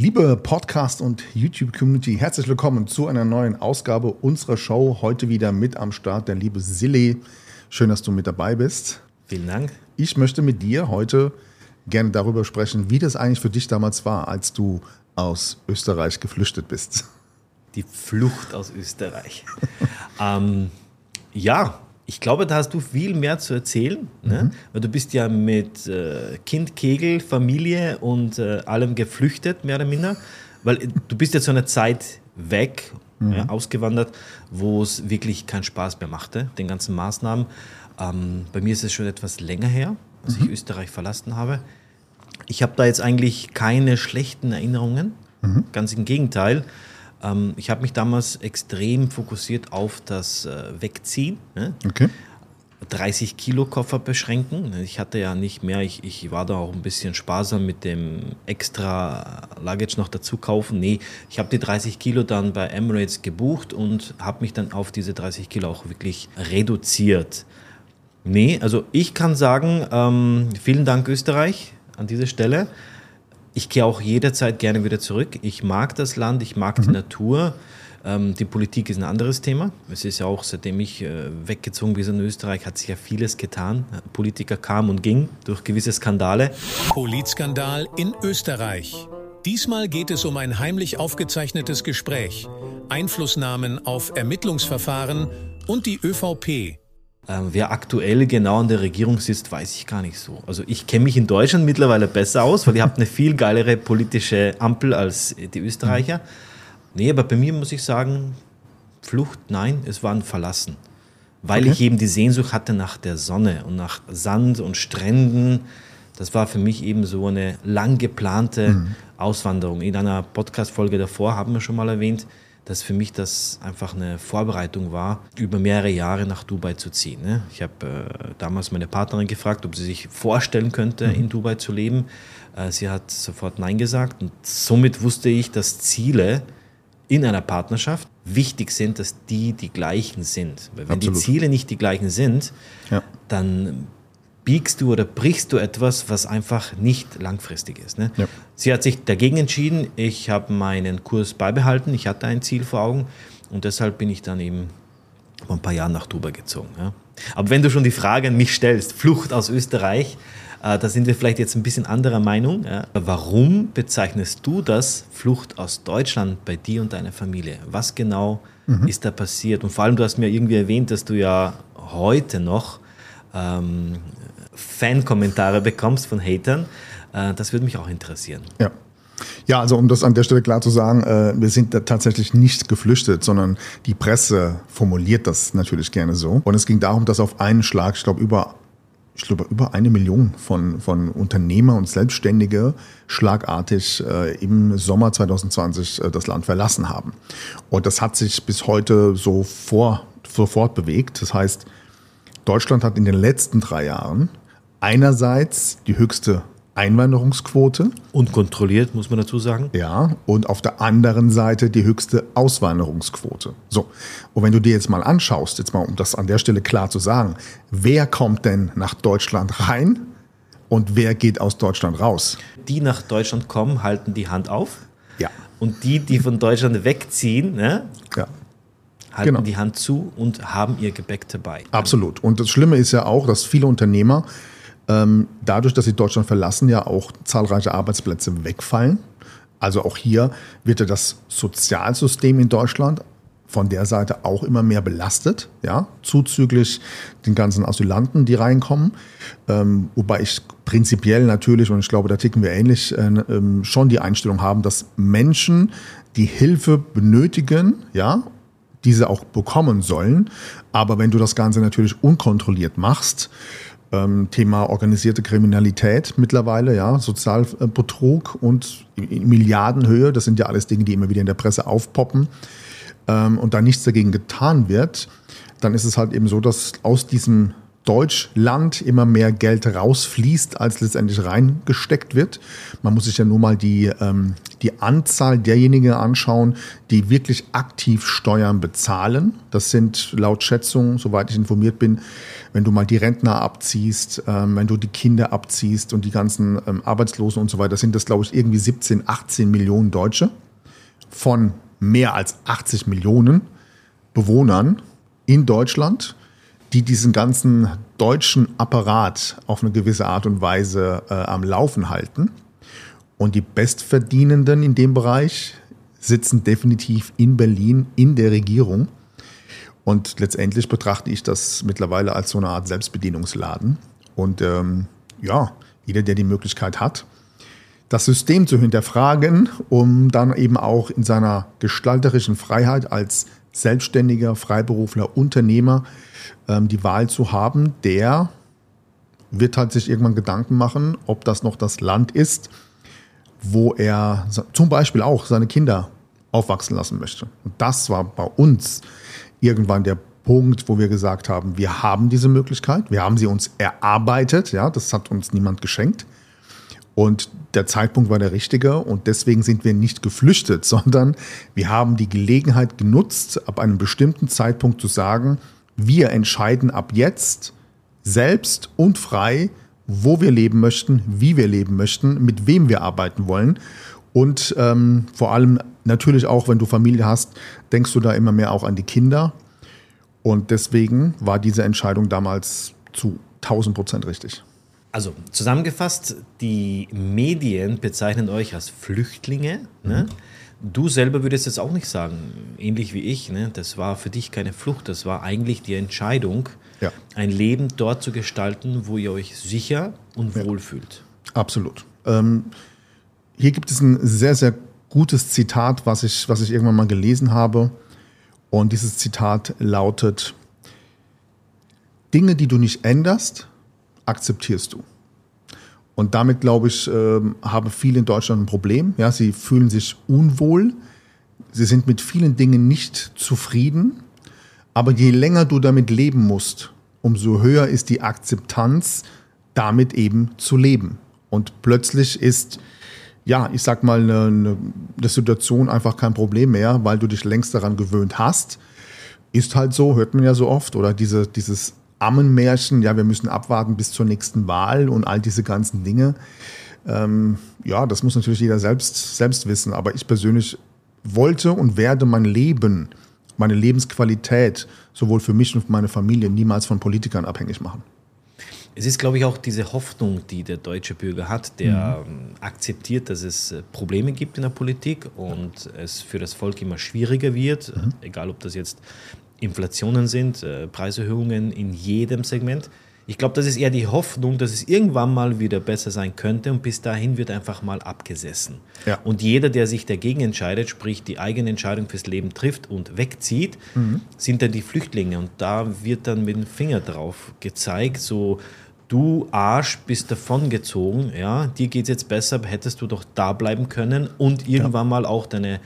Liebe Podcast- und YouTube-Community, herzlich willkommen zu einer neuen Ausgabe unserer Show. Heute wieder mit am Start der liebe Silly. Schön, dass du mit dabei bist. Vielen Dank. Ich möchte mit dir heute gerne darüber sprechen, wie das eigentlich für dich damals war, als du aus Österreich geflüchtet bist. Die Flucht aus Österreich. ähm, ja, ich glaube, da hast du viel mehr zu erzählen. Ne? Mhm. Weil du bist ja mit äh, Kind, Kegel, Familie und äh, allem geflüchtet, mehr oder minder. Weil äh, du bist ja zu einer Zeit weg, mhm. ja, ausgewandert, wo es wirklich keinen Spaß mehr machte, den ganzen Maßnahmen. Ähm, bei mir ist es schon etwas länger her, als mhm. ich Österreich verlassen habe. Ich habe da jetzt eigentlich keine schlechten Erinnerungen. Mhm. Ganz im Gegenteil. Ähm, ich habe mich damals extrem fokussiert auf das äh, Wegziehen. Ne? Okay. 30 Kilo Koffer beschränken. Ich hatte ja nicht mehr, ich, ich war da auch ein bisschen sparsam mit dem extra Luggage noch dazu kaufen. Nee, ich habe die 30 Kilo dann bei Emirates gebucht und habe mich dann auf diese 30 Kilo auch wirklich reduziert. Nee, also ich kann sagen, ähm, vielen Dank Österreich an dieser Stelle ich gehe auch jederzeit gerne wieder zurück. Ich mag das Land, ich mag mhm. die Natur. Ähm, die Politik ist ein anderes Thema. Es ist ja auch, seitdem ich äh, weggezogen bin in Österreich, hat sich ja vieles getan. Politiker kamen und gingen durch gewisse Skandale. Politskandal in Österreich. Diesmal geht es um ein heimlich aufgezeichnetes Gespräch, Einflussnahmen auf Ermittlungsverfahren und die ÖVP. Ähm, wer aktuell genau an der Regierung sitzt, weiß ich gar nicht so. Also ich kenne mich in Deutschland mittlerweile besser aus, weil ihr habt eine viel geilere politische Ampel als die Österreicher. Nee, aber bei mir muss ich sagen, Flucht, nein, es war ein Verlassen. Weil okay. ich eben die Sehnsucht hatte nach der Sonne und nach Sand und Stränden. Das war für mich eben so eine lang geplante mhm. Auswanderung. In einer Podcast-Folge davor haben wir schon mal erwähnt, dass für mich das einfach eine Vorbereitung war, über mehrere Jahre nach Dubai zu ziehen. Ne? Ich habe äh, damals meine Partnerin gefragt, ob sie sich vorstellen könnte, mhm. in Dubai zu leben. Äh, sie hat sofort Nein gesagt und somit wusste ich, dass Ziele in einer Partnerschaft wichtig sind, dass die die gleichen sind. Weil wenn Absolut. die Ziele nicht die gleichen sind, ja. dann biegst du oder brichst du etwas, was einfach nicht langfristig ist. Ne? Ja. Sie hat sich dagegen entschieden. Ich habe meinen Kurs beibehalten. Ich hatte ein Ziel vor Augen und deshalb bin ich dann eben vor ein paar Jahren nach Dubai gezogen. Ja? Aber wenn du schon die Frage an mich stellst, Flucht aus Österreich, äh, da sind wir vielleicht jetzt ein bisschen anderer Meinung. Ja? Warum bezeichnest du das Flucht aus Deutschland bei dir und deiner Familie? Was genau mhm. ist da passiert? Und vor allem, du hast mir irgendwie erwähnt, dass du ja heute noch ähm, Fan-Kommentare bekommst von Hatern. Äh, das würde mich auch interessieren. Ja. Ja, also um das an der Stelle klar zu sagen, äh, wir sind tatsächlich nicht geflüchtet, sondern die Presse formuliert das natürlich gerne so. Und es ging darum, dass auf einen Schlag, ich glaube, über ich über eine Million von, von Unternehmer und Selbstständige schlagartig äh, im Sommer 2020 äh, das Land verlassen haben. Und das hat sich bis heute so vor, sofort bewegt. Das heißt, Deutschland hat in den letzten drei Jahren einerseits die höchste Einwanderungsquote. Und kontrolliert, muss man dazu sagen. Ja, und auf der anderen Seite die höchste Auswanderungsquote. So, und wenn du dir jetzt mal anschaust, jetzt mal um das an der Stelle klar zu sagen, wer kommt denn nach Deutschland rein und wer geht aus Deutschland raus? Die nach Deutschland kommen, halten die Hand auf. Ja. Und die, die von Deutschland wegziehen, ne, ja halten genau. die Hand zu und haben ihr Gepäck dabei. Absolut. Und das Schlimme ist ja auch, dass viele Unternehmer dadurch, dass sie Deutschland verlassen, ja auch zahlreiche Arbeitsplätze wegfallen. Also auch hier wird ja das Sozialsystem in Deutschland von der Seite auch immer mehr belastet, ja, zuzüglich den ganzen Asylanten, die reinkommen. Ähm, wobei ich prinzipiell natürlich, und ich glaube, da ticken wir ähnlich, äh, äh, schon die Einstellung haben, dass Menschen, die Hilfe benötigen, ja, diese auch bekommen sollen. Aber wenn du das Ganze natürlich unkontrolliert machst, ähm, Thema organisierte Kriminalität mittlerweile, ja, Sozialbetrug und Milliardenhöhe, das sind ja alles Dinge, die immer wieder in der Presse aufpoppen ähm, und da nichts dagegen getan wird, dann ist es halt eben so, dass aus diesem Deutschland immer mehr Geld rausfließt, als letztendlich reingesteckt wird. Man muss sich ja nur mal die, ähm, die Anzahl derjenigen anschauen, die wirklich aktiv Steuern bezahlen. Das sind laut Schätzung, soweit ich informiert bin, wenn du mal die Rentner abziehst, ähm, wenn du die Kinder abziehst und die ganzen ähm, Arbeitslosen und so weiter, sind das, glaube ich, irgendwie 17, 18 Millionen Deutsche von mehr als 80 Millionen Bewohnern in Deutschland, die diesen ganzen deutschen Apparat auf eine gewisse Art und Weise äh, am Laufen halten. Und die Bestverdienenden in dem Bereich sitzen definitiv in Berlin in der Regierung. Und letztendlich betrachte ich das mittlerweile als so eine Art Selbstbedienungsladen. Und ähm, ja, jeder, der die Möglichkeit hat, das System zu hinterfragen, um dann eben auch in seiner gestalterischen Freiheit als Selbstständiger, Freiberufler, Unternehmer ähm, die Wahl zu haben, der wird halt sich irgendwann Gedanken machen, ob das noch das Land ist, wo er zum Beispiel auch seine Kinder aufwachsen lassen möchte. Und das war bei uns irgendwann der Punkt, wo wir gesagt haben, wir haben diese Möglichkeit, wir haben sie uns erarbeitet, ja, das hat uns niemand geschenkt. Und der Zeitpunkt war der richtige und deswegen sind wir nicht geflüchtet, sondern wir haben die Gelegenheit genutzt, ab einem bestimmten Zeitpunkt zu sagen, wir entscheiden ab jetzt selbst und frei, wo wir leben möchten, wie wir leben möchten, mit wem wir arbeiten wollen. Und ähm, vor allem natürlich auch, wenn du Familie hast, denkst du da immer mehr auch an die Kinder. Und deswegen war diese Entscheidung damals zu 1000 Prozent richtig. Also zusammengefasst, die Medien bezeichnen euch als Flüchtlinge. Ne? Mhm. Du selber würdest jetzt auch nicht sagen, ähnlich wie ich, ne? das war für dich keine Flucht, das war eigentlich die Entscheidung, ja. ein Leben dort zu gestalten, wo ihr euch sicher und ja. wohl fühlt. Absolut. Ähm, hier gibt es ein sehr, sehr gutes Zitat, was ich, was ich irgendwann mal gelesen habe. Und dieses Zitat lautet, Dinge, die du nicht änderst, akzeptierst du. Und damit, glaube ich, äh, haben viele in Deutschland ein Problem. Ja, sie fühlen sich unwohl. Sie sind mit vielen Dingen nicht zufrieden. Aber je länger du damit leben musst, umso höher ist die Akzeptanz, damit eben zu leben. Und plötzlich ist, ja, ich sag mal, eine, eine Situation einfach kein Problem mehr, weil du dich längst daran gewöhnt hast. Ist halt so, hört man ja so oft. Oder diese, dieses Ammenmärchen, ja, wir müssen abwarten bis zur nächsten Wahl und all diese ganzen Dinge. Ähm, ja, das muss natürlich jeder selbst, selbst wissen. Aber ich persönlich wollte und werde mein Leben, meine Lebensqualität, sowohl für mich und für meine Familie, niemals von Politikern abhängig machen. Es ist, glaube ich, auch diese Hoffnung, die der deutsche Bürger hat, der mhm. akzeptiert, dass es äh, Probleme gibt in der Politik und es für das Volk immer schwieriger wird, mhm. egal ob das jetzt Inflationen sind, äh, Preiserhöhungen in jedem Segment. Ich glaube, das ist eher die Hoffnung, dass es irgendwann mal wieder besser sein könnte und bis dahin wird einfach mal abgesessen. Ja. Und jeder, der sich dagegen entscheidet, sprich die eigene Entscheidung fürs Leben trifft und wegzieht, mhm. sind dann die Flüchtlinge. Und da wird dann mit dem Finger drauf gezeigt, so du Arsch bist davongezogen, ja, dir geht es jetzt besser, hättest du doch da bleiben können und irgendwann ja. mal auch deine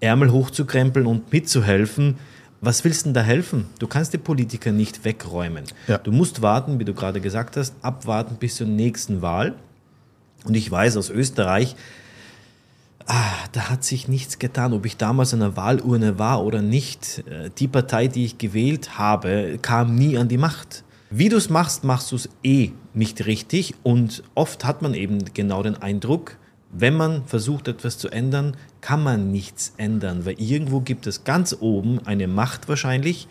Ärmel hochzukrempeln und mitzuhelfen was willst du denn da helfen? Du kannst die Politiker nicht wegräumen. Ja. Du musst warten, wie du gerade gesagt hast, abwarten bis zur nächsten Wahl. Und ich weiß aus Österreich, ah, da hat sich nichts getan, ob ich damals an der Wahlurne war oder nicht. Äh, die Partei, die ich gewählt habe, kam nie an die Macht. Wie du es machst, machst du es eh nicht richtig. Und oft hat man eben genau den Eindruck, wenn man versucht, etwas zu ändern, kann man nichts ändern, weil irgendwo gibt es ganz oben eine Macht wahrscheinlich,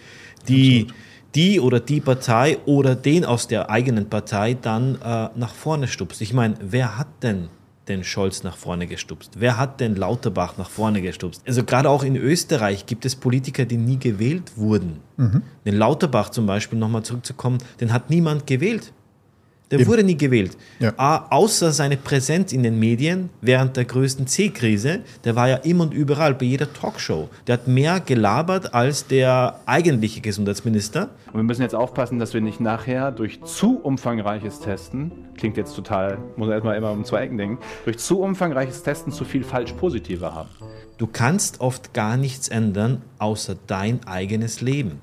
die die oder die Partei oder den aus der eigenen Partei dann äh, nach vorne stupst. Ich meine, wer hat denn den Scholz nach vorne gestupst? Wer hat denn Lauterbach nach vorne gestupst? Also gerade auch in Österreich gibt es Politiker, die nie gewählt wurden. Mhm. Den Lauterbach zum Beispiel, nochmal zurückzukommen, den hat niemand gewählt. Der Eben. wurde nie gewählt. Ja. außer seine Präsenz in den Medien während der größten C-Krise. Der war ja immer und überall bei jeder Talkshow. Der hat mehr gelabert als der eigentliche Gesundheitsminister. Und wir müssen jetzt aufpassen, dass wir nicht nachher durch zu umfangreiches Testen, klingt jetzt total, muss man erstmal immer um zwei Ecken denken, durch zu umfangreiches Testen zu viel falsch-positive haben. Du kannst oft gar nichts ändern, außer dein eigenes Leben.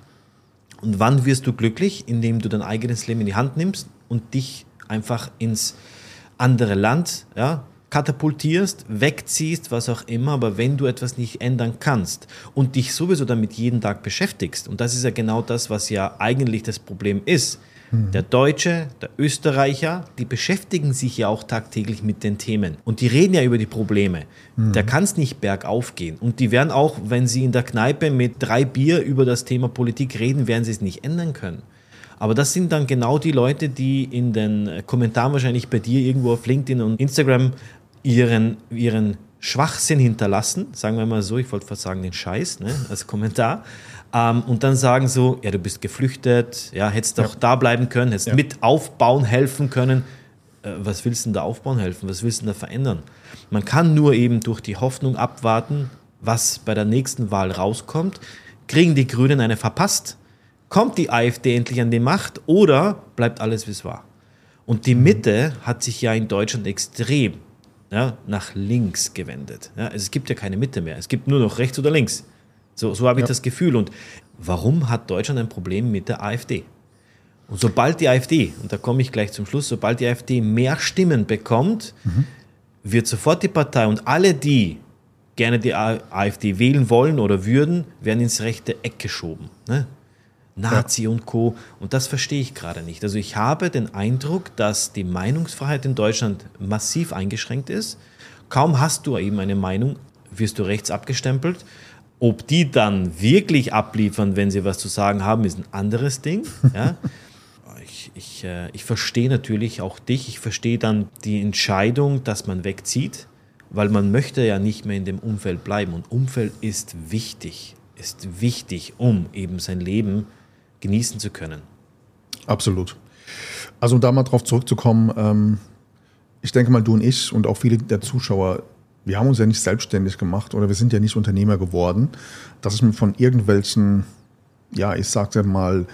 Und wann wirst du glücklich? Indem du dein eigenes Leben in die Hand nimmst und dich einfach ins andere Land ja, katapultierst, wegziehst, was auch immer, aber wenn du etwas nicht ändern kannst und dich sowieso damit jeden Tag beschäftigst, und das ist ja genau das, was ja eigentlich das Problem ist, der Deutsche, der Österreicher, die beschäftigen sich ja auch tagtäglich mit den Themen. Und die reden ja über die Probleme. Da kann es nicht bergauf gehen. Und die werden auch, wenn sie in der Kneipe mit drei Bier über das Thema Politik reden, werden sie es nicht ändern können. Aber das sind dann genau die Leute, die in den Kommentaren wahrscheinlich bei dir irgendwo auf LinkedIn und Instagram ihren, ihren Schwachsinn hinterlassen, sagen wir mal so, ich wollte fast sagen den Scheiß ne, als Kommentar, ähm, und dann sagen so, ja, du bist geflüchtet, ja, hättest doch da bleiben können, hättest Ja. mit aufbauen helfen können. Äh, was willst du denn da aufbauen helfen? Was willst du denn da verändern? Man kann nur eben durch die Hoffnung abwarten, was bei der nächsten Wahl rauskommt. Kriegen die Grünen eine verpasst? Kommt die AfD endlich an die Macht oder bleibt alles, wie es war? Und die Mitte hat sich ja in Deutschland extrem ja, nach links gewendet. Ja, es gibt ja keine Mitte mehr. Es gibt nur noch rechts oder links. So, so habe ich Ja. das Gefühl. Und warum hat Deutschland ein Problem mit der AfD? Und sobald die AfD, und da komme ich gleich zum Schluss, sobald die AfD mehr Stimmen bekommt, wird sofort die Partei und alle, die gerne die AfD wählen wollen oder würden, werden ins rechte Eck geschoben. Ne? Nazi und Co. Und das verstehe ich gerade nicht. Also ich habe den Eindruck, dass die Meinungsfreiheit in Deutschland massiv eingeschränkt ist. Kaum hast du eben eine Meinung, wirst du rechts abgestempelt. Ob die dann wirklich abliefern, wenn sie was zu sagen haben, ist ein anderes Ding. Ja? Ich, ich, äh, ich verstehe natürlich auch dich. Ich verstehe dann die Entscheidung, dass man wegzieht, weil man möchte ja nicht mehr in dem Umfeld bleiben. Und Umfeld ist wichtig, ist wichtig, um eben sein Leben genießen zu können. Absolut. Also um da mal drauf zurückzukommen, ähm, ich denke mal, du und ich und auch viele der Zuschauer, wir haben uns ja nicht selbstständig gemacht oder wir sind ja nicht Unternehmer geworden, ich mir von irgendwelchen, ja, ich sag's ja mal,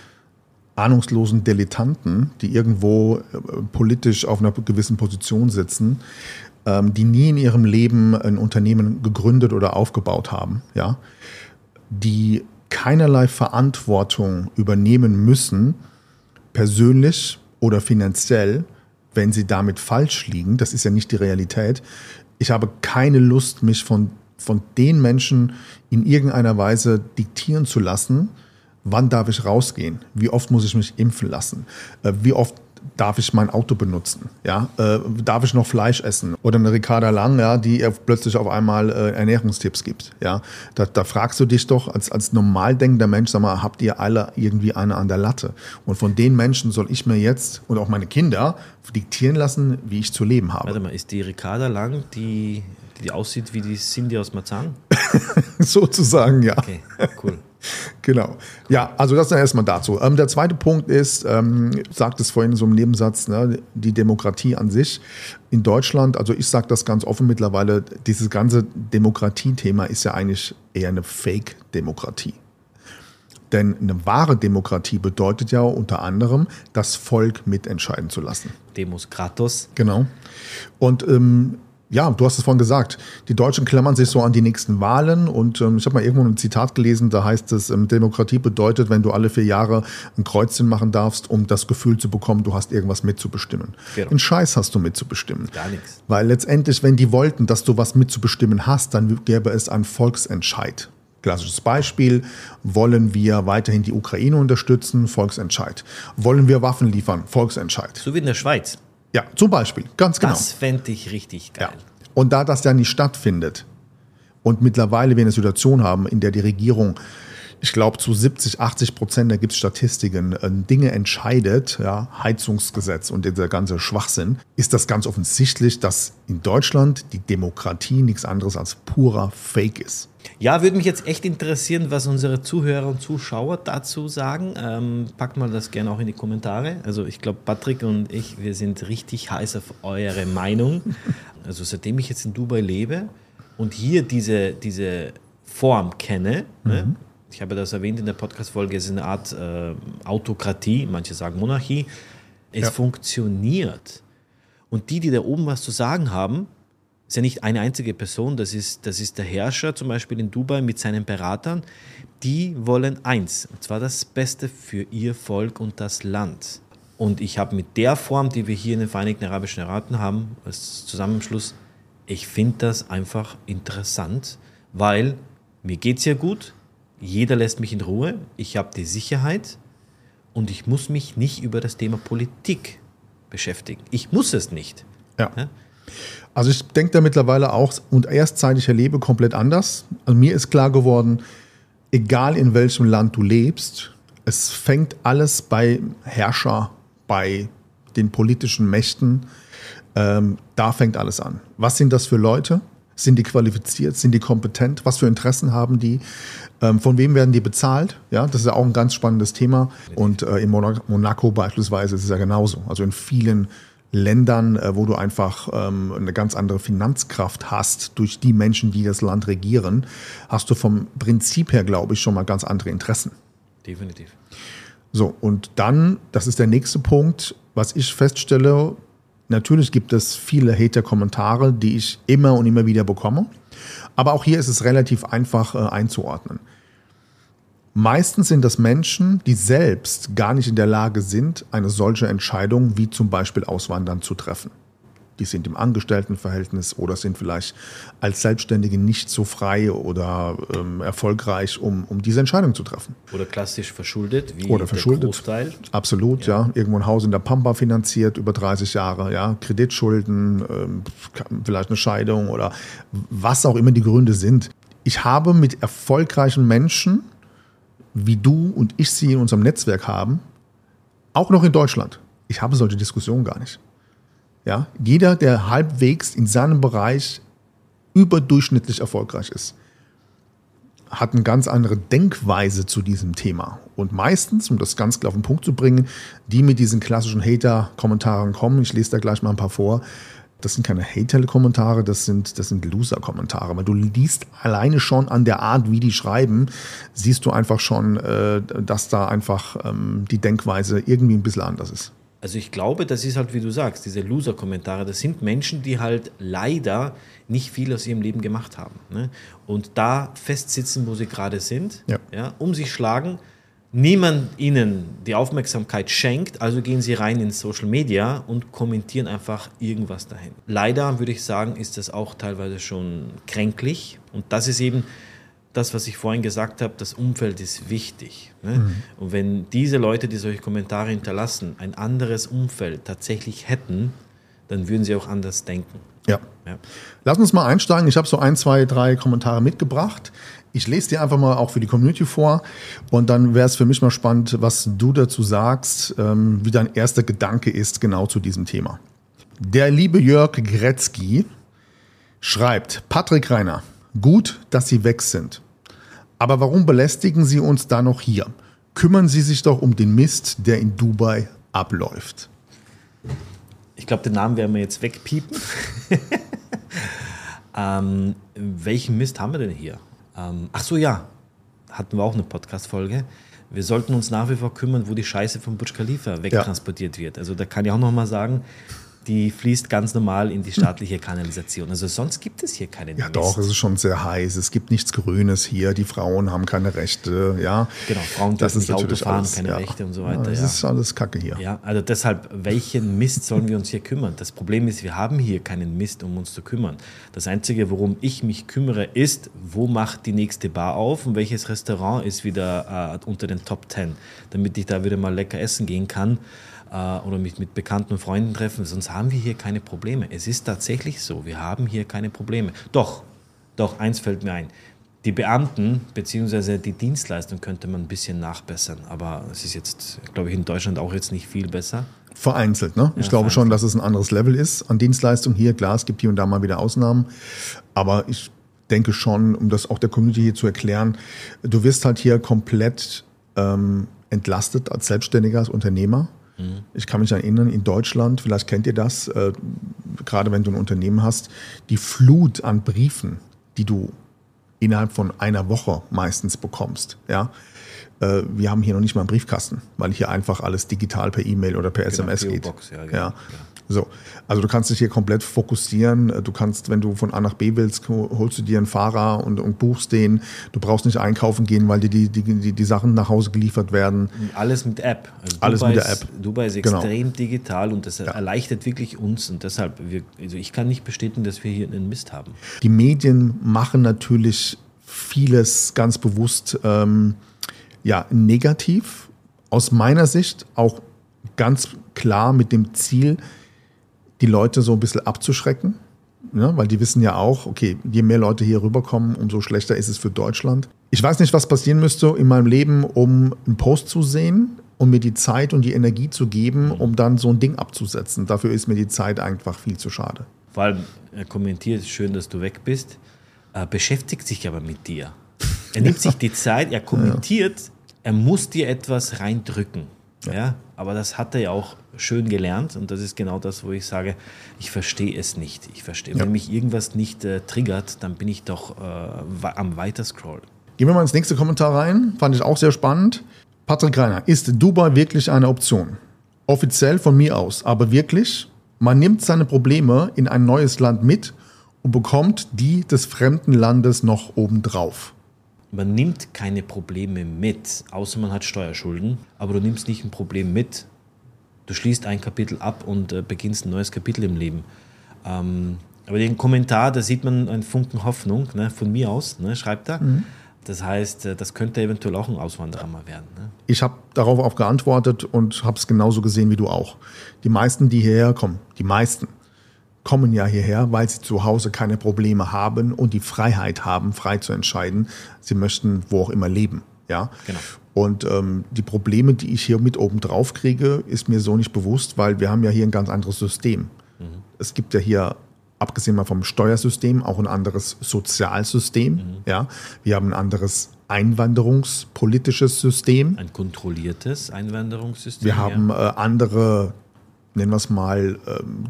ahnungslosen Dilettanten, die irgendwo äh, politisch auf einer gewissen Position sitzen, ähm, die nie in ihrem Leben ein Unternehmen gegründet oder aufgebaut haben, ja, die keinerlei Verantwortung übernehmen müssen, persönlich oder finanziell, wenn sie damit falsch liegen. Das ist ja nicht die Realität. Ich habe keine Lust, mich von, von den Menschen in irgendeiner Weise diktieren zu lassen, wann darf ich rausgehen, wie oft muss ich mich impfen lassen, äh, wie oft darf ich mein Auto benutzen, ja, äh, darf ich noch Fleisch essen oder eine Ricarda Lang, ja, die plötzlich auf einmal äh, Ernährungstipps gibt, ja, da, da fragst du dich doch als, als normal denkender Mensch, sag mal, habt ihr alle irgendwie eine an der Latte? Und von den Menschen soll ich mir jetzt und auch meine Kinder diktieren lassen, wie ich zu leben habe. Warte mal, ist die Ricarda Lang, die, die, die aussieht wie die Cindy aus Marzahn? Sozusagen, ja. Okay, cool. Genau. Ja, also das dann erstmal dazu. Ähm, der zweite Punkt ist, ähm, sagt es vorhin so im Nebensatz, ne, die Demokratie an sich in Deutschland, also ich sage das ganz offen mittlerweile, dieses ganze Demokratiethema ist ja eigentlich eher eine Fake-Demokratie. Denn eine wahre Demokratie bedeutet ja unter anderem, das Volk mitentscheiden zu lassen. Demos Kratos. Genau. Und ähm, ja, du hast es vorhin gesagt, die Deutschen klammern sich so an die nächsten Wahlen und ähm, ich habe mal irgendwo ein Zitat gelesen, da heißt es, ähm, Demokratie bedeutet, wenn du alle vier Jahre ein Kreuzchen machen darfst, um das Gefühl zu bekommen, du hast irgendwas mitzubestimmen. Genau. Einen Scheiß hast du mitzubestimmen. Gar nichts. Weil letztendlich, wenn die wollten, dass du was mitzubestimmen hast, dann gäbe es einen Volksentscheid. Klassisches Beispiel, wollen wir weiterhin die Ukraine unterstützen? Volksentscheid. Wollen wir Waffen liefern? Volksentscheid. So wie in der Schweiz. Ja, zum Beispiel, ganz genau. Das fände ich richtig geil. Ja. Und da das ja nicht stattfindet und mittlerweile wir eine Situation haben, in der die Regierung, ich glaube zu 70, 80 Prozent, da gibt es Statistiken, äh, Dinge entscheidet, ja, Heizungsgesetz und dieser ganze Schwachsinn, ist das ganz offensichtlich, dass in Deutschland die Demokratie nichts anderes als purer Fake ist. Ja, würde mich jetzt echt interessieren, was unsere Zuhörer und Zuschauer dazu sagen. Ähm, packt mal das gerne auch in die Kommentare. Also ich glaube, Patrick und ich, wir sind richtig heiß auf eure Meinung. Also seitdem ich jetzt in Dubai lebe und hier diese, diese Form kenne, ne? Ich habe das erwähnt in der Podcast-Folge, es ist eine Art äh, Autokratie, manche sagen Monarchie. Es Ja. funktioniert. Und die, die da oben was zu sagen haben, ist ja nicht eine einzige Person, das ist, das ist der Herrscher zum Beispiel in Dubai mit seinen Beratern. Die wollen eins, und zwar das Beste für ihr Volk und das Land. Und ich habe mit der Form, die wir hier in den Vereinigten Arabischen Emiraten haben, als Zusammenschluss, ich finde das einfach interessant, weil mir geht es ja gut, jeder lässt mich in Ruhe, ich habe die Sicherheit und ich muss mich nicht über das Thema Politik beschäftigen. Ich muss es nicht. Ja. Also ich denke da mittlerweile auch und erstzeitig erlebe komplett anders. Also mir ist klar geworden, egal in welchem Land du lebst, es fängt alles bei Herrscher, bei den politischen Mächten, ähm, da fängt alles an. Was sind das für Leute? Sind die qualifiziert? Sind die kompetent? Was für Interessen haben die? Ähm, von wem werden die bezahlt? Ja, das ist ja auch ein ganz spannendes Thema. Und äh, in Monaco beispielsweise ist es ja genauso. Also in vielen Ländern, äh, wo du einfach ähm, eine ganz andere Finanzkraft hast durch die Menschen, die das Land regieren, hast du vom Prinzip her, glaube ich, schon mal ganz andere Interessen. Definitiv. So, und dann, das ist der nächste Punkt, was ich feststelle, natürlich gibt es viele Hater-Kommentare, die ich immer und immer wieder bekomme. Aber auch hier ist es relativ einfach äh, einzuordnen. Meistens sind das Menschen, die selbst gar nicht in der Lage sind, eine solche Entscheidung wie zum Beispiel Auswandern zu treffen. Die sind im Angestelltenverhältnis oder sind vielleicht als Selbstständige nicht so frei oder ähm, erfolgreich, um, um diese Entscheidung zu treffen. Oder klassisch verschuldet, wie Oder verschuldet. der Großteil. Absolut, ja. ja. Irgendwo ein Haus in der Pampa finanziert über 30 Jahre, ja. Kreditschulden, ähm, vielleicht eine Scheidung oder was auch immer die Gründe sind. Ich habe mit erfolgreichen Menschen wie du und ich sie in unserem Netzwerk haben, auch noch in Deutschland. Ich habe solche Diskussionen gar nicht. Ja, jeder, der halbwegs in seinem Bereich überdurchschnittlich erfolgreich ist, hat eine ganz andere Denkweise zu diesem Thema. Und meistens, um das ganz klar auf den Punkt zu bringen, die mit diesen klassischen Hater-Kommentaren kommen, ich lese da gleich mal ein paar vor, das sind keine Hate-Kommentare, das sind, das sind Loser-Kommentare. Weil du liest alleine schon an der Art, wie die schreiben, siehst du einfach schon, äh, dass da einfach ähm, die Denkweise irgendwie ein bisschen anders ist. Also ich glaube, das ist halt, wie du sagst, diese Loser-Kommentare, das sind Menschen, die halt leider nicht viel aus ihrem Leben gemacht haben. Ne? Und da festsitzen, wo sie gerade sind, ja. Ja, um sich schlagen, niemand ihnen die Aufmerksamkeit schenkt, also gehen sie rein in Social Media und kommentieren einfach irgendwas dahin. Leider würde ich sagen, ist das auch teilweise schon kränklich und das ist eben das, was ich vorhin gesagt habe, das Umfeld ist wichtig. Ne? Mhm. Und wenn diese Leute, die solche Kommentare hinterlassen, ein anderes Umfeld tatsächlich hätten, dann würden sie auch anders denken. Ja. ja. Lass uns mal einsteigen. Ich habe so ein, zwei, drei Kommentare mitgebracht. Ich lese dir einfach mal auch für die Community vor und dann wäre es für mich mal spannend, was du dazu sagst, ähm, wie dein erster Gedanke ist genau zu diesem Thema. Der liebe Jörg Gretzky schreibt, Patrick Reiner, gut, dass Sie weg sind. Aber warum belästigen Sie uns da noch hier? Kümmern Sie sich doch um den Mist, der in Dubai abläuft. Ich glaube, den Namen werden wir jetzt wegpiepen. ähm, welchen Mist haben wir denn hier? Ähm, ach so, ja, hatten wir auch eine Podcast-Folge. Wir sollten uns nach wie vor kümmern, wo die Scheiße vom Burj Khalifa wegtransportiert ja. wird. Also da kann ich auch noch mal sagen, die fließt ganz normal in die staatliche Kanalisation. Also sonst gibt es hier keine Ja Mist. doch, es ist schon sehr heiß. Es gibt nichts Grünes hier. Die Frauen haben keine Rechte. Ja, genau. Frauen dürfen nicht Auto fahren, alles, keine ja. Rechte und so weiter. Ja, das ja. ist alles Kacke hier. Ja, also deshalb, welchen Mist sollen wir uns hier kümmern? Das Problem ist, wir haben hier keinen Mist, um uns zu kümmern. Das Einzige, worum ich mich kümmere, ist, wo macht die nächste Bar auf und welches Restaurant ist wieder äh, unter den Top Ten, damit ich da wieder mal lecker essen gehen kann äh, oder mich mit Bekannten und Freunden treffen, sonst haben wir hier keine Probleme. Es ist tatsächlich so, wir haben hier keine Probleme. Doch, doch, eins fällt mir ein. Die Beamten bzw. die Dienstleistung könnte man ein bisschen nachbessern, aber es ist jetzt, glaube ich, in Deutschland auch jetzt nicht viel besser. Vereinzelt, ne? Ich ja, glaube schon, dass es ein anderes Level ist an Dienstleistung hier. Klar, es gibt hier und da mal wieder Ausnahmen, aber ich denke schon, um das auch der Community hier zu erklären, du wirst halt hier komplett ähm, entlastet als Selbstständiger, als Unternehmer. Ich kann mich erinnern, in Deutschland, vielleicht kennt ihr das, äh, gerade wenn du ein Unternehmen hast, die Flut an Briefen, die du innerhalb von einer Woche meistens bekommst. Ja? Äh, wir haben hier noch nicht mal einen Briefkasten, weil hier einfach alles digital per E-Mail oder per genau, SMS geht. Ja, genau. ja. So, also du kannst dich hier komplett fokussieren. Du kannst, wenn du von A nach B willst, holst du dir einen Fahrer und, und buchst den. Du brauchst nicht einkaufen gehen, weil dir die, die, die, die Sachen nach Hause geliefert werden. Alles mit App. Also Alles mit der ist, App. Dubai ist Genau. extrem digital und das erleichtert wirklich uns und deshalb, wir, also ich kann nicht bestätigen, dass wir hier einen Mist haben. Die Medien machen natürlich vieles ganz bewusst ähm, ja, negativ. Aus meiner Sicht auch ganz klar mit dem Ziel, die Leute so ein bisschen abzuschrecken. Ja, weil die wissen ja auch, okay, je mehr Leute hier rüberkommen, umso schlechter ist es für Deutschland. Ich weiß nicht, was passieren müsste in meinem Leben, um einen Post zu sehen und mir die Zeit und die Energie zu geben, um dann so ein Ding abzusetzen. Dafür ist mir die Zeit einfach viel zu schade. Vor allem, er kommentiert, schön, dass du weg bist, er beschäftigt sich aber mit dir. Er nimmt sich die Zeit, er kommentiert, er muss dir etwas reindrücken. Ja. aber das hat er ja auch schön gelernt und das ist genau das, wo ich sage, ich verstehe es nicht. Ich verstehe, Ja. wenn mich irgendwas nicht äh, triggert, dann bin ich doch äh, am Weiterscrollen. Gehen wir mal ins nächste Kommentar rein. Fand ich auch sehr spannend. Patrick Reiner, ist Dubai wirklich eine Option? Offiziell von mir aus, aber wirklich, man nimmt seine Probleme in ein neues Land mit und bekommt die des fremden Landes noch obendrauf. Man nimmt keine Probleme mit, außer man hat Steuerschulden, aber du nimmst nicht ein Problem mit. Du schließt ein Kapitel ab und äh, beginnst ein neues Kapitel im Leben. Ähm, aber den Kommentar, da sieht man einen Funken Hoffnung, ne, von mir aus, ne, schreibt er. Das heißt, äh, das könnte eventuell auch ein Auswanderer mal werden. Ne? Ich habe darauf auch geantwortet und habe es genauso gesehen wie du auch. Die meisten, die hierher kommen, die meisten, kommen ja hierher, weil sie zu Hause keine Probleme haben und die Freiheit haben, frei zu entscheiden. Sie möchten wo auch immer leben. Ja? Genau. Und ähm, die Probleme, die ich hier mit oben drauf kriege, ist mir so nicht bewusst, weil wir haben ja hier ein ganz anderes System. Es gibt ja hier, abgesehen mal vom Steuersystem, auch ein anderes Sozialsystem. Ja? Wir haben ein anderes einwanderungspolitisches System. Ein kontrolliertes Einwanderungssystem. Wir haben äh, andere, nennen wir es mal, ähm,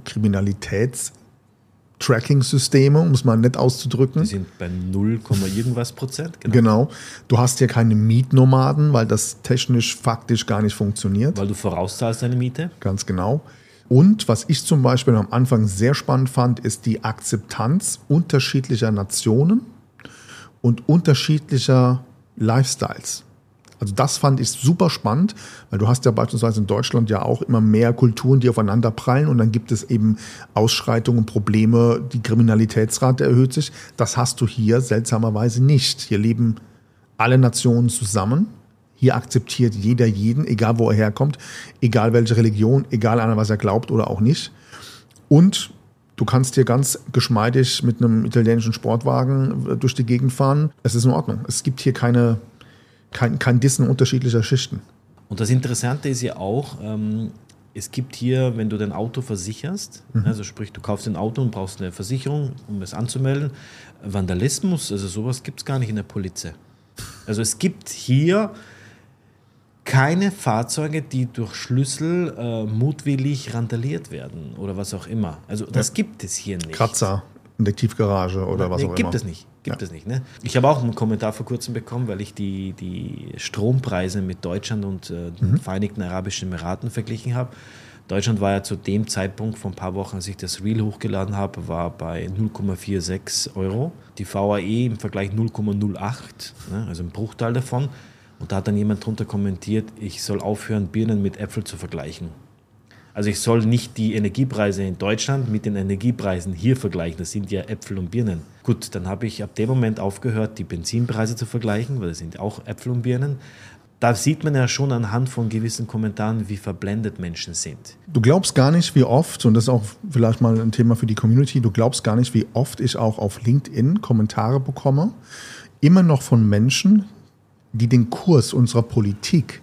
Kriminalitäts-Tracking-Systeme, um es mal nett auszudrücken. Die sind bei 0, irgendwas Prozent. Genau. Genau. Du hast hier keine Mietnomaden, weil das technisch faktisch gar nicht funktioniert. Weil du vorauszahlst deine Miete. Ganz genau. Und was ich zum Beispiel am Anfang sehr spannend fand, ist die Akzeptanz unterschiedlicher Nationen und unterschiedlicher Lifestyles. Also das fand ich super spannend, weil du hast ja beispielsweise in Deutschland ja auch immer mehr Kulturen, die aufeinander prallen und dann gibt es eben Ausschreitungen, Probleme, die Kriminalitätsrate erhöht sich. Das hast du hier seltsamerweise nicht. Hier leben alle Nationen zusammen. Hier akzeptiert jeder jeden, egal wo er herkommt, egal welche Religion, egal an was er glaubt oder auch nicht. Und du kannst hier ganz geschmeidig mit einem italienischen Sportwagen äh, durch die Gegend fahren. Es ist in Ordnung. Es gibt hier keine, kein, kein Dissen unterschiedlicher Schichten. Und das Interessante ist ja auch, ähm, es gibt hier, wenn du dein Auto versicherst, also sprich, du kaufst ein Auto und brauchst eine Versicherung, um es anzumelden, Vandalismus, also sowas gibt es gar nicht in der Polizei. Also es gibt hier keine Fahrzeuge, die durch Schlüssel äh, mutwillig randaliert werden oder was auch immer. Also das gibt es hier nicht. Kratzer in der Tiefgarage oder was nee, auch gibt immer. es nicht. Gibt Ja. es nicht. Ne? Ich habe auch einen Kommentar vor kurzem bekommen, weil ich die, die Strompreise mit Deutschland und äh, den Mhm. Vereinigten Arabischen Emiraten verglichen habe. Deutschland war ja zu dem Zeitpunkt vor ein paar Wochen, als ich das Reel hochgeladen habe, war bei 0,46 Euro. Die VAE im Vergleich 0,08, ne? also ein Bruchteil davon. Und da hat dann jemand drunter kommentiert, ich soll aufhören, Birnen mit Äpfel zu vergleichen. Also ich soll nicht die Energiepreise in Deutschland mit den Energiepreisen hier vergleichen. Das sind ja Äpfel und Birnen. Gut, dann habe ich ab dem Moment aufgehört, die Benzinpreise zu vergleichen, weil das sind auch Äpfel und Birnen. Da sieht man ja schon anhand von gewissen Kommentaren, wie verblendet Menschen sind. Du glaubst gar nicht, wie oft, und das ist auch vielleicht mal ein Thema für die Community, du glaubst gar nicht, wie oft ich auch auf LinkedIn Kommentare bekomme, immer noch von Menschen, die den Kurs unserer Politik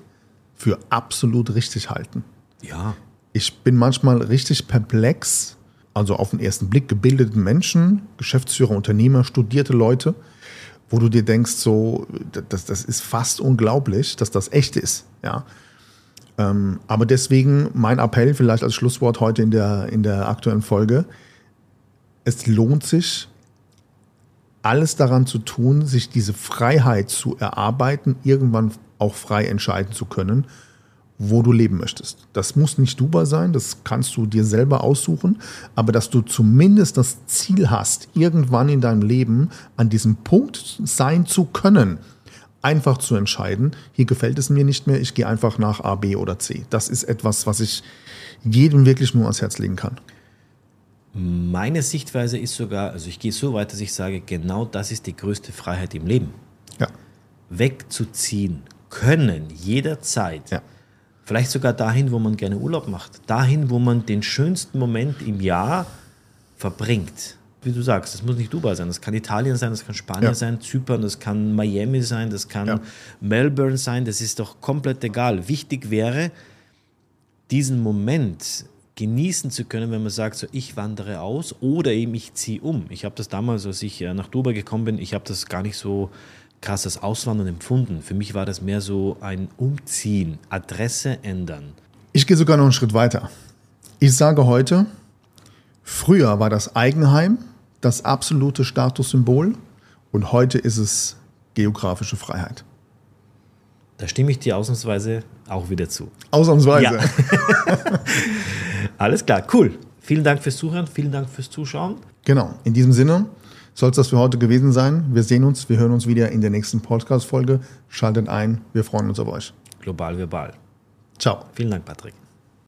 für absolut richtig halten. Ja, Ich bin manchmal richtig perplex, also auf den ersten Blick gebildete Menschen, Geschäftsführer, Unternehmer, studierte Leute, wo du dir denkst, so, das, das ist fast unglaublich, dass das echt ist. Ja. Ähm, aber deswegen mein Appell vielleicht als Schlusswort heute in der, in der aktuellen Folge. Es lohnt sich, alles daran zu tun, sich diese Freiheit zu erarbeiten, irgendwann auch frei entscheiden zu können wo du leben möchtest. Das muss nicht Dubai sein, das kannst du dir selber aussuchen, aber dass du zumindest das Ziel hast, irgendwann in deinem Leben an diesem Punkt sein zu können, einfach zu entscheiden, hier gefällt es mir nicht mehr, ich gehe einfach nach A, B oder C. Das ist etwas, was ich jedem wirklich nur ans Herz legen kann. Meine Sichtweise ist sogar, also ich gehe so weit, dass ich sage, genau das ist die größte Freiheit im Leben. Ja. Wegzuziehen können, jederzeit. Ja. Vielleicht sogar dahin, wo man gerne Urlaub macht. Dahin, wo man den schönsten Moment im Jahr verbringt. Wie du sagst, das muss nicht Dubai sein, das kann Italien sein, das kann Spanien Ja. sein, Zypern, das kann Miami sein, das kann Ja. Melbourne sein, das ist doch komplett egal. Wichtig wäre, diesen Moment genießen zu können, wenn man sagt, so ich wandere aus oder eben ich ziehe um. Ich habe das damals, als ich äh, nach Dubai gekommen bin, ich habe das gar nicht so krass als Auswandern empfunden. Für mich war das mehr so ein Umziehen, Adresse ändern. Ich gehe sogar noch einen Schritt weiter. Ich sage heute, früher war das Eigenheim das absolute Statussymbol und heute ist es geografische Freiheit. Da stimme ich dir ausnahmsweise auch wieder zu. Ausnahmsweise. Ja. Alles klar, cool. Vielen Dank fürs Zuhören, vielen Dank fürs Zuschauen. Genau. In diesem Sinne soll es das für heute gewesen sein. Wir sehen uns, wir hören uns wieder in der nächsten Podcast-Folge. Schaltet ein, wir freuen uns auf euch. Global verbal. Ciao. Vielen Dank, Patrick.